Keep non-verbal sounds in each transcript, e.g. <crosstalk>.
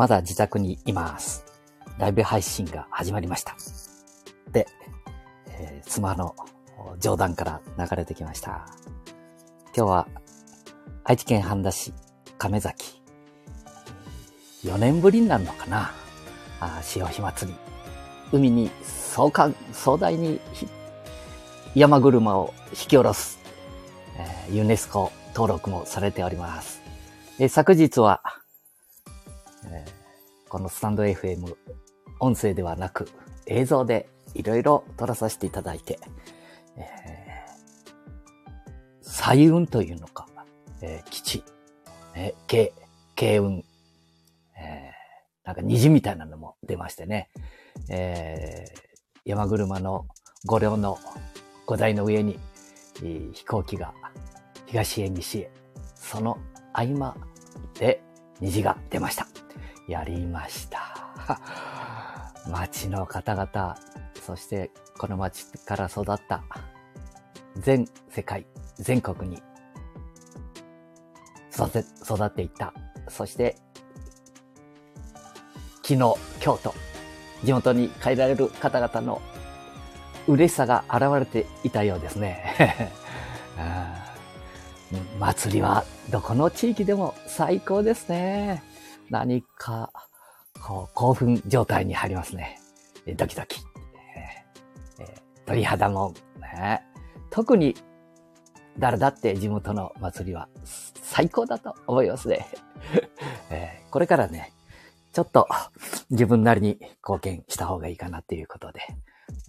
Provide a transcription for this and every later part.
まだ自宅にいます。ライブ配信が始まりました。で、えー妻の冗談から流れてきました。今日は愛知県半田市亀崎。4年ぶりになるのかな？あ潮干祭り。海に壮観、壮大に山車を引き下ろす、えーユネスコ登録もされております。えー昨日は、このスタンド FM 音声ではなく映像でいろいろ撮らさせていただいて、えー、彩雲というのか、えー基地、えー、慶、慶雲、えーなんか虹みたいなのも出ましてね、えー山車の五両の五台の上に、えー飛行機が東へ西へ、その合間で虹が出ました。やりました。<laughs> 町の方々、そしてこの町から育った全世界、全国に育て、育っていった。そして、昨日、京都、地元に帰られる方々の嬉しさが現れていたようですね。<laughs> 祭りはどこの地域でも最高ですね。何か、こう、興奮状態に入りますね。ドキドキ。え鳥肌も、ね。特に、誰だって地元の祭りは最高だと思いますね。<laughs> えーこれからね、ちょっと自分なりに貢献した方がいいかなっていうことで、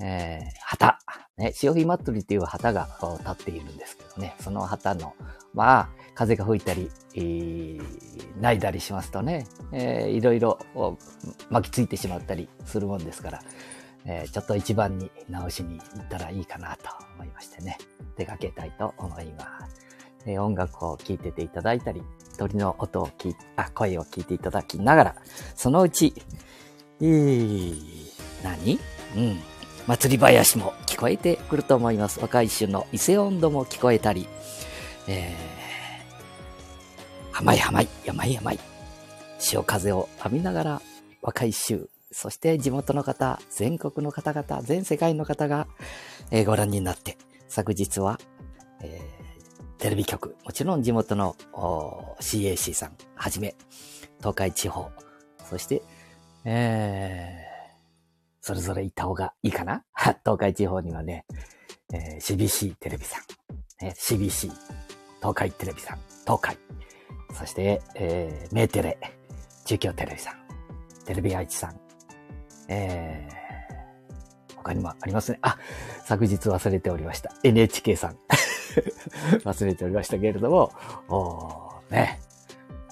えー旗、ね、潮干祭りっていう旗が立っているんですけどね、その旗の、まあ、風が吹いたり、えー、泣いたりしますとね、えーいろいろ巻きついてしまったりするもんですから、えーちょっと一番に直しに行ったらいいかなと思いましてね、出かけたいと思います。えー音楽を聴いてていただいたり、鳥の音を聞いあ、声を聞いていただきながら、そのうち、えー、何？うん。祭り林も聞こえてくると思います。若い衆の伊勢音頭も聞こえたり、えー、甘い甘い、甘い甘い。潮風を浴びながら若い衆、そして地元の方、全国の方々、全世界の方が、えーご覧になって、昨日は、えーテレビ局、もちろん地元のお CAC さんはじめ、東海地方、そして、えーそれぞれ行った方がいいかな？<laughs> 東海地方にはね、えー CBC テレビさん、ね、CBC 東海テレビさん、東海、そして、えー、メーテレ、中京テレビさん、テレビ愛知さん、えー、他にもありますね。あ、昨日忘れておりました。NHK さん。<laughs> 忘れておりましたけれども、おーね、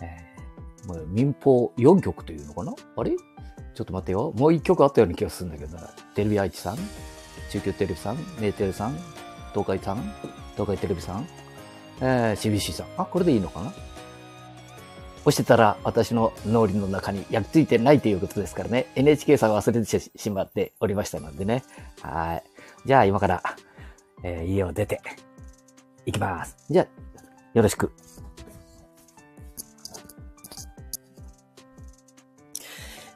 えーもう民放4局というのかな？あれ？ちょっと待ってよ。もう1曲あったような気がするんだけどな。テレビ愛知さん、中京テレビさん、メーテレさん、東海さん、東海テレビさん、えー、CBC さん。あ、これでいいのかな？押してたら私の脳裏の中に焼き付いてないということですからね。NHK さん忘れてしまっておりましたのでね。はい。じゃあ今から、えー家を出て、行きます。じゃあ、よろしく。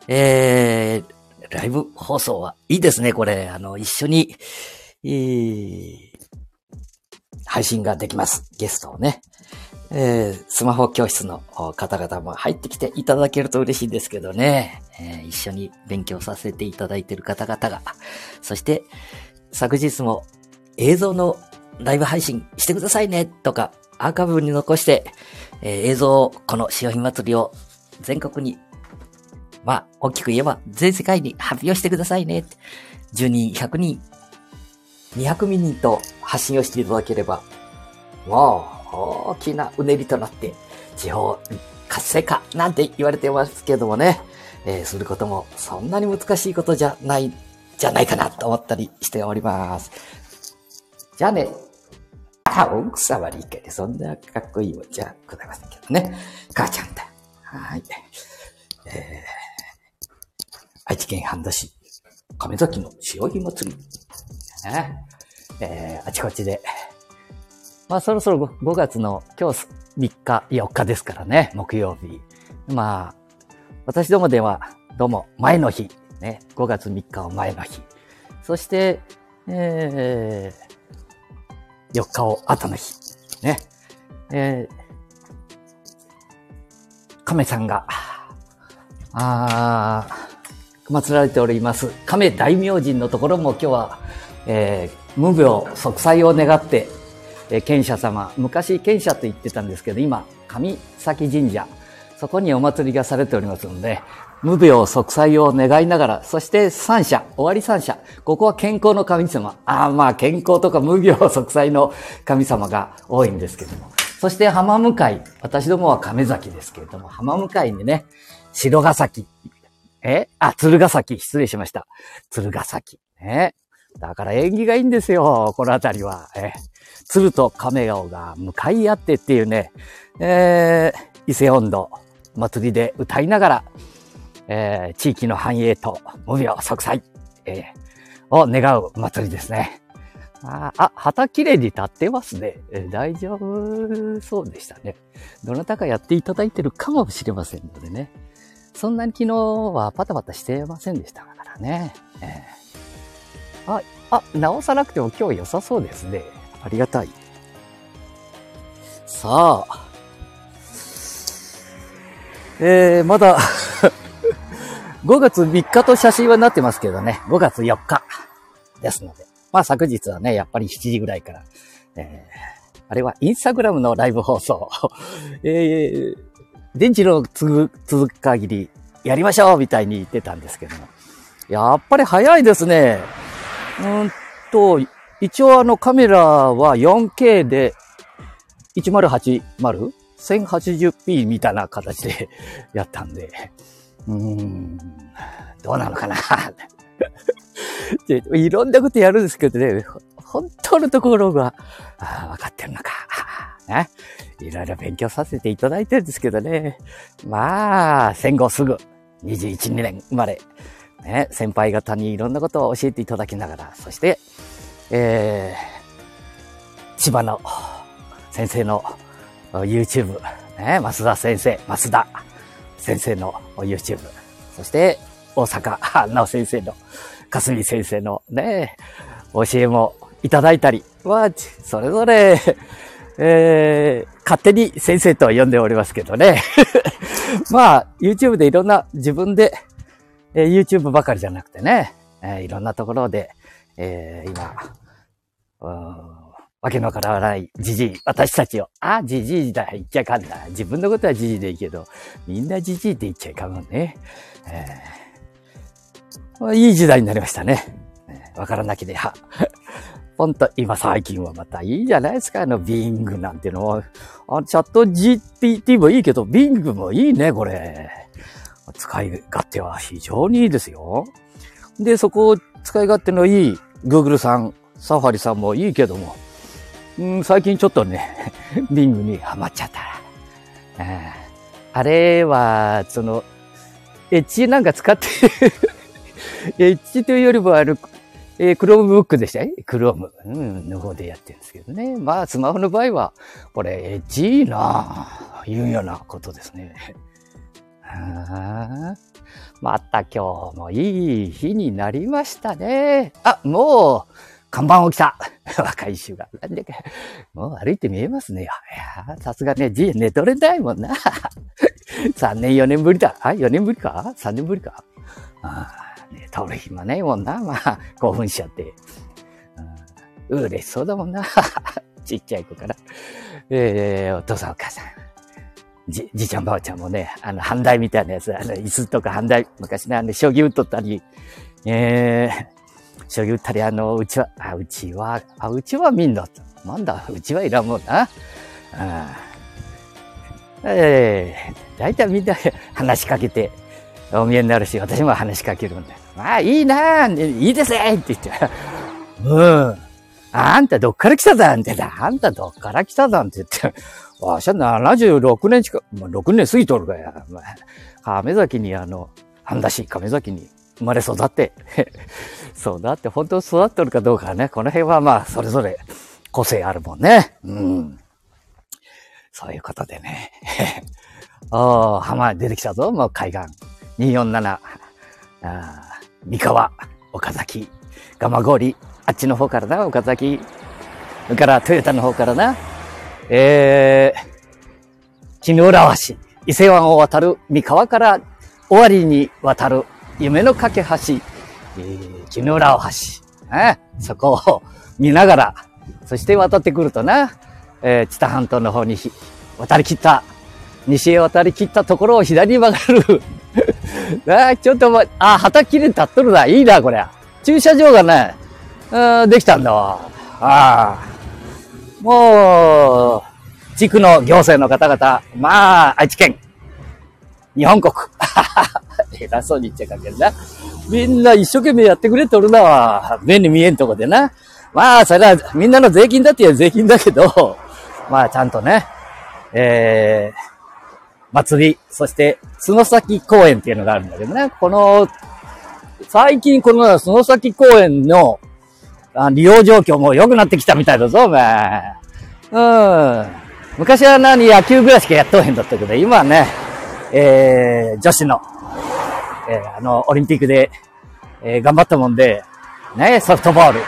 えー、ライブ放送はいいですね、これ。あの、一緒に、えー配信ができます。ゲストをね。えースマホ教室の方々も入ってきていただけると嬉しいんですけどね。えー一緒に勉強させていただいている方々が。そして、昨日も映像のライブ配信してくださいねとか、アーカイブに残して、えー映像を、この潮干祭りを全国に、まあ、大きく言えば全世界に発表してくださいね。10人、100人、200人と発信をしていただければ、もう、大きなうねりとなって、地方活性化なんて言われてますけどもね、えーすることもそんなに難しいことじゃない、じゃないかなと思ったりしております。じゃあね、あ、奥様理解でそんなかっこいいもんじゃございませんけどね。母ちゃんだ。はい。えー、愛知県半田市、亀崎の潮干祭り。ね。えー、あちこちで。まあそろそろ 5, 5月の今日3日、4日ですからね、木曜日。まあ、私どもでは、どうも前の日、ね、5月3日を前の日。そして、えー、4日を後の日。ね。えー、亀さんが、あ祀られております、亀大明神のところも今日は、えー、無病息災を願って、えー、賢者様、昔賢者と言ってたんですけど、今、上崎神社、そこにお祭りがされておりますので、無病息災を願いながら、そして三者、終わり三者、ここは健康の神様。ああ、まあ健康とか無病息災の神様が多いんですけども。そして浜向かい、私どもは亀崎ですけれども、浜向かいにね、白ヶ崎。え？あ、鶴ヶ崎。失礼しました。鶴ヶ崎。ね。だから縁起がいいんですよ、この辺りは。え？鶴と亀顔が向かい合ってっていうね、え？ー、伊勢温度祭りで歌いながら、え？ー、地域の繁栄と無病息災、え？ー、を願う祭りですね。あ、あ、旗綺麗に立ってますね。え？ー、大丈夫そうでしたね。どなたかやっていただいてるかもしれませんのでね。そんなに昨日はパタパタしてませんでしたからね。えー、あ、あ、直さなくても今日良さそうですね。ありがたい。さあ。えー、まだ <laughs> 5月3日と写真はなってますけどね、5月4日ですので。まあ昨日はね、やっぱり7時ぐらいから、えー、あれはインスタグラムのライブ放送。<laughs> えー、電池の続く限りやりましょうみたいに言ってたんですけども。やっぱり早いですね。うんと、一応あのカメラは 4K で 1080?1080p みたいな形でやったんで、うーん、どうなのかなで <laughs> いろんなことやるんですけどね、本当のところが、あ分かってるのか。ね。いろいろ勉強させていただいてるんですけどね。まあ、戦後すぐ、21、2年生まれ、ね、先輩方にいろんなことを教えていただきながら、そして、えー、千葉の先生の YouTube、ね、増田先生、増田先生の YouTube、そして大阪直先生の、霞先生のね、教えもいただいたりは、それぞれ、えー、勝手に先生と呼んでおりますけどね。<laughs> まあ、YouTube でいろんな自分で、えー、YouTube ばかりじゃなくてね、えー、いろんなところで、えー、今、わけのわからないじじい、私たちを、あ、じじいだ、言っちゃいかんな。自分のことはじじいでいいけど、みんなじじいって言っちゃいかんもんね。えー、いい時代になりましたね。わからなきでは。ほんと、今最近はまたいいじゃないですか、あの、ビングなんていうのは。あチャット GPT もいいけど、ビングもいいね、これ。使い勝手は非常にいいですよ。で、そこを使い勝手のいい Google さん、 Safari さんもいいけども、うん、最近ちょっとね、<laughs> Bing にハマっちゃった。あれは、その、エッジなんか使って <laughs> エッジというよりもある、えー、 Chromebook でしたね。 Chrome、うん、の方でやってるんですけどね。まあ、スマホの場合は、これ、エッジいいなぁ、いうようなことですね。はあ、また今日もいい日になりましたね。あ、もう、看板を来た <laughs> 若い衆が。なんでか、もう歩いて見えますね。いやさすがね、じい寝とれないもんな。<laughs> 3年4年ぶりだ。あ、4年ぶりか ?3 年ぶりか？ああ、寝とる暇ないもんな。まあ、<laughs> 興奮しちゃって。うん、嬉しそうだもんな。<laughs> ちっちゃい子から。えー、お父さんお母さん。じ、じいちゃんばあちゃんもね、あの、半台みたいなやつ、あの、椅子とか半台、昔ね、あの、将棋打っとったり、えー、将棋打ったり、あの、うちは、あ、うちは、あ、うちはみんな、なんだ、うちはいらんもんな。あええー、大体みんな話しかけて、お見えになるし、私も話しかけるんだまあ、いいなぁ、いいですねって言って、うん。あんたどっから来ただんってだ。あんたどっから来ただんって言って、わしは76年近く、まあ、6年過ぎとるかや。まあ、亀崎にあの、半田市亀崎に生まれ育って、<laughs> そうだって本当に育ってるかどうかね、この辺はまあ、それぞれ個性あるもんね。うん。そういうことでね。<laughs> おー、浜出てきたぞ、もう海岸。247、あ三河、岡崎、蒲郡、あっちの方からな、岡崎、それからトヨタの方からな、えー、木の浦橋、伊勢湾を渡る三河から終わりに渡る夢の架け橋、えー、木の浦橋、ね、そこを見ながら、そして渡ってくるとな、えー、知多半島の方に渡り切った、西へ渡り切ったところを左に曲がる。<laughs> あちょっとま、あ、畑きれ立っとるな。いいな、これ。駐車場がね、うん、できたんだわ。ああ。もう、地区の行政の方々、まあ、愛知県、日本国。<laughs> 偉そうに言っちゃかけるな。みんな一生懸命やってくれとるなわ。目に見えんとこでな。まあ、それはみんなの税金だって言う税金だけど、まあ、ちゃんとね、えー、祭り、そして、角崎公園っていうのがあるんだけどね、この、最近この角崎公園の利用状況も良くなってきたみたいだぞ、お前。うん。昔は何、野球ぐらいしかやっとへんだったけど、今はね、えー、女子の、えー、あの、オリンピックで、えー、頑張ったもんで、ね、ソフトボール。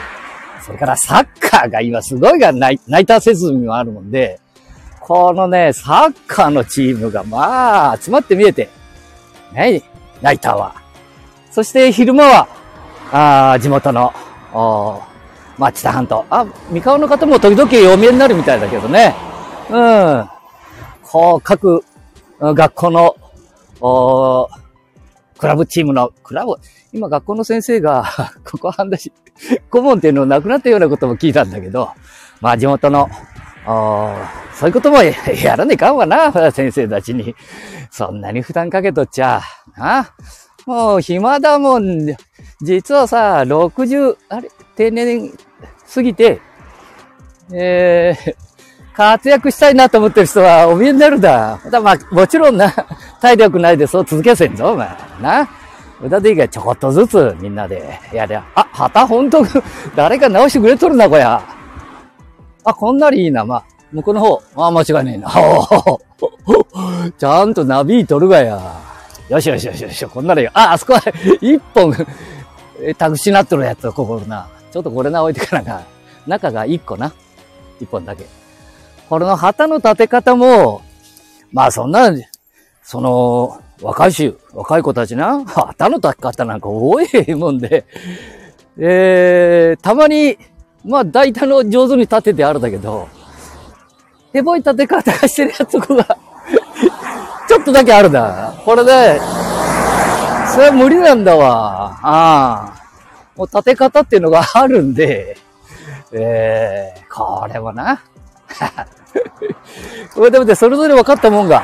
それからサッカーが今すごいがナイナイター設備もあるもんで、このね、サッカーのチームがまあ集まって見えて、ね、ナイターは。そして昼間は、あ地元の、おまあ、知多半島。あ、三河の方も時々お見えになるみたいだけどね。うん。こう、各学校の、おクラブチームの、クラブ、今学校の先生が、<laughs> ここ半年、顧問っていうのなくなったようなことも聞いたんだけど、まあ地元の、あそういうこともやらねえかんわな、先生たちに。そんなに負担かけとっちゃ、な。もう暇だもん。実はさ、60、あれ、定年過ぎて、えー、活躍したいなと思ってる人はお見えになるだ。だまあ、もちろんな、体力ないでそう続けせんぞ、お前。な。歌でいいからちょこっとずつみんなでやりゃ。あ、旗ほんと、誰か直してくれとるな、こや。あ、こんなにいいな、まあ。向こうの方。あ、間違いねえな。<laughs> ちゃんとナビーとるがや。よしよしよしよし、こんならいいよ。あ、あそこは一本、タクシーなっとるやつここな。ちょっとこれな置いてからな。中が一個な。一本だけ。これの旗の立て方も、まあそんな、その、若いし、若い子たちな、旗の立て方なんか多いもんで、えー、たまに、まあ大体の上手に立ててあるんだけど、手ボい立て方してるやつとこが <laughs> ちょっとだけあるだ。これで、それは無理なんだわ。ああ。もう立て方っていうのがあるんで、えー、これもな。<laughs> これでもね、それぞれ分かったもんが、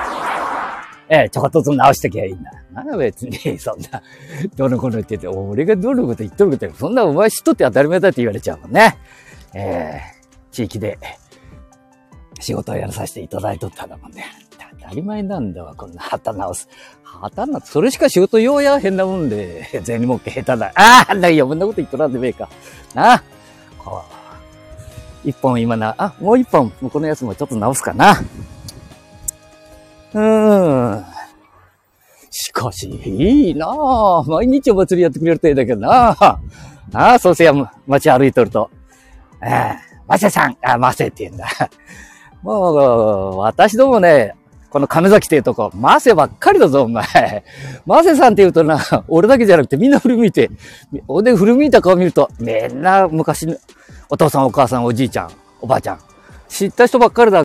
ええ、ちょこっとずつ直してきゃいいんだ。な別に、そんな、<laughs> どのこと言ってて、俺がどのこと言っとるかって、そんなお前知っとって当たり前だって言われちゃうもんね。ええー、地域で仕事をやらさせていただいとったんだもんね。当たり前なんだわ、こんな旗直す。旗な、それしか仕事ようや変なもんで、銭儲け下手だ。ああ、あんな余分なこと言っとらんでめえか。なあ。こう。一本今な、あ、もう一本、このやつもちょっと直すかな。うーん。かし、いいなぁ。毎日お祭りやってくれるといいんだけどなぁ。ああ、そうせや、街歩いとると。ええ、マセさん、あ、マセって言うんだ。もう、私どもね、この亀崎っていうとこ、マセばっかりだぞ、お前。マセさんって言うとな、俺だけじゃなくてみんな振り向いて、俺で振り向いた顔見ると、みんな昔、お父さんお母さんおじいちゃん、おばあちゃん、知った人ばっかりだ。